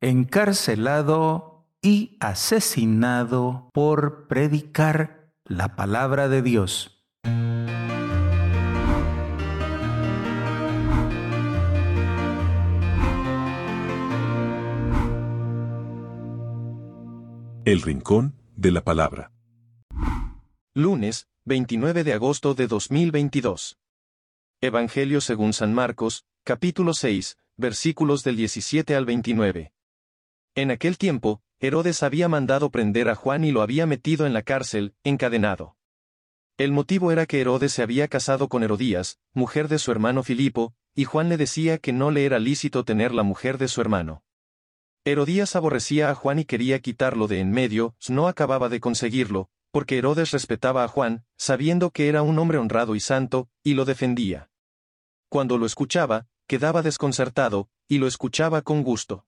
encarcelado y asesinado por predicar la palabra de Dios. El Rincón de la Palabra. Lunes, 29 de agosto de 2022. Evangelio según San Marcos, capítulo 6, versículos del 17 al 29. En aquel tiempo, Herodes había mandado prender a Juan y lo había metido en la cárcel, encadenado. El motivo era que Herodes se había casado con Herodías, mujer de su hermano Filipo, y Juan le decía que no le era lícito tener la mujer de su hermano. Herodías aborrecía a Juan y quería quitarlo de en medio, no acababa de conseguirlo, porque Herodes respetaba a Juan, sabiendo que era un hombre honrado y santo, y lo defendía. Cuando lo escuchaba, quedaba desconcertado, y lo escuchaba con gusto.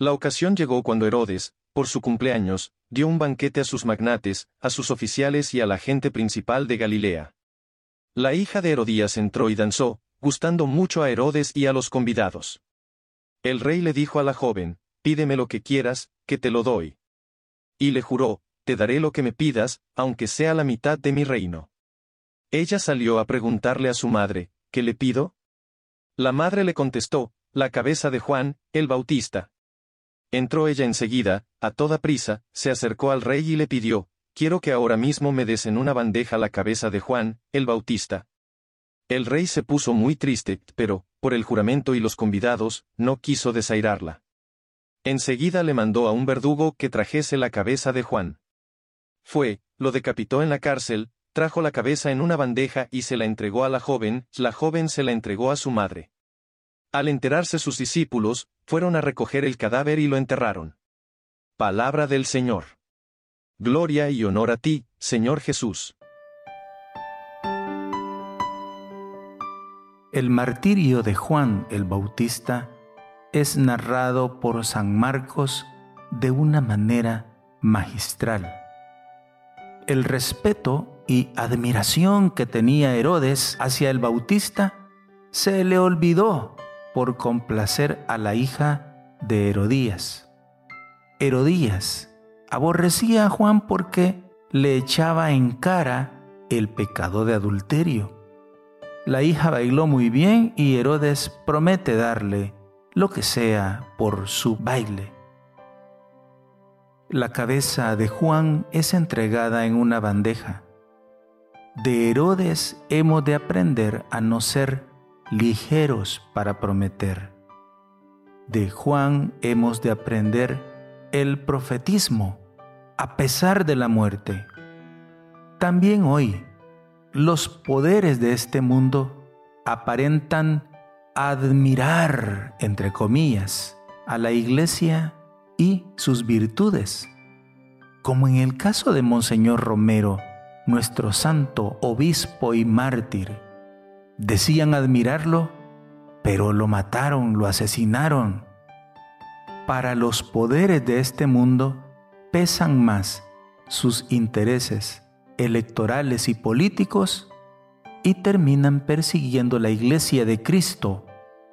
La ocasión llegó cuando Herodes, por su cumpleaños, dio un banquete a sus magnates, a sus oficiales y a la gente principal de Galilea. La hija de Herodías entró y danzó, gustando mucho a Herodes y a los convidados. El rey le dijo a la joven, pídeme lo que quieras, que te lo doy. Y le juró, te daré lo que me pidas, aunque sea la mitad de mi reino. Ella salió a preguntarle a su madre, ¿qué le pido? La madre le contestó, la cabeza de Juan, el Bautista. Entró ella enseguida, a toda prisa, se acercó al rey y le pidió, quiero que ahora mismo me des en una bandeja la cabeza de Juan, el Bautista. El rey se puso muy triste, pero, por el juramento y los convidados, no quiso desairarla. Enseguida le mandó a un verdugo que trajese la cabeza de Juan. Fue, lo decapitó en la cárcel, trajo la cabeza en una bandeja y se la entregó a la joven, la joven se la entregó a su madre. Al enterarse sus discípulos, fueron a recoger el cadáver y lo enterraron. Palabra del Señor. Gloria y honor a ti, Señor Jesús. El martirio de Juan el Bautista es narrado por San Marcos de una manera magistral. El respeto y admiración que tenía Herodes hacia el Bautista se le olvidó por complacer a la hija de Herodías. Herodías aborrecía a Juan porque le echaba en cara el pecado de adulterio. La hija bailó muy bien y Herodes promete darle lo que sea por su baile. La cabeza de Juan es entregada en una bandeja. De Herodes hemos de aprender a no ser ligeros para prometer. De Juan hemos de aprender el profetismo a pesar de la muerte. También hoy, los poderes de este mundo aparentan admirar, entre comillas, a la iglesia y sus virtudes, como en el caso de Monseñor Romero, nuestro santo obispo y mártir. Decían admirarlo, pero lo mataron, lo asesinaron. Para los poderes de este mundo pesan más sus intereses electorales y políticos y terminan persiguiendo la iglesia de Cristo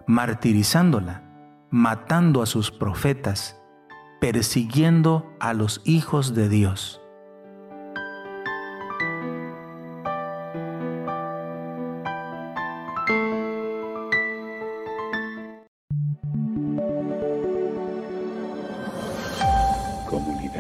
martirizándola, matando a sus profetas, persiguiendo a los hijos de Dios.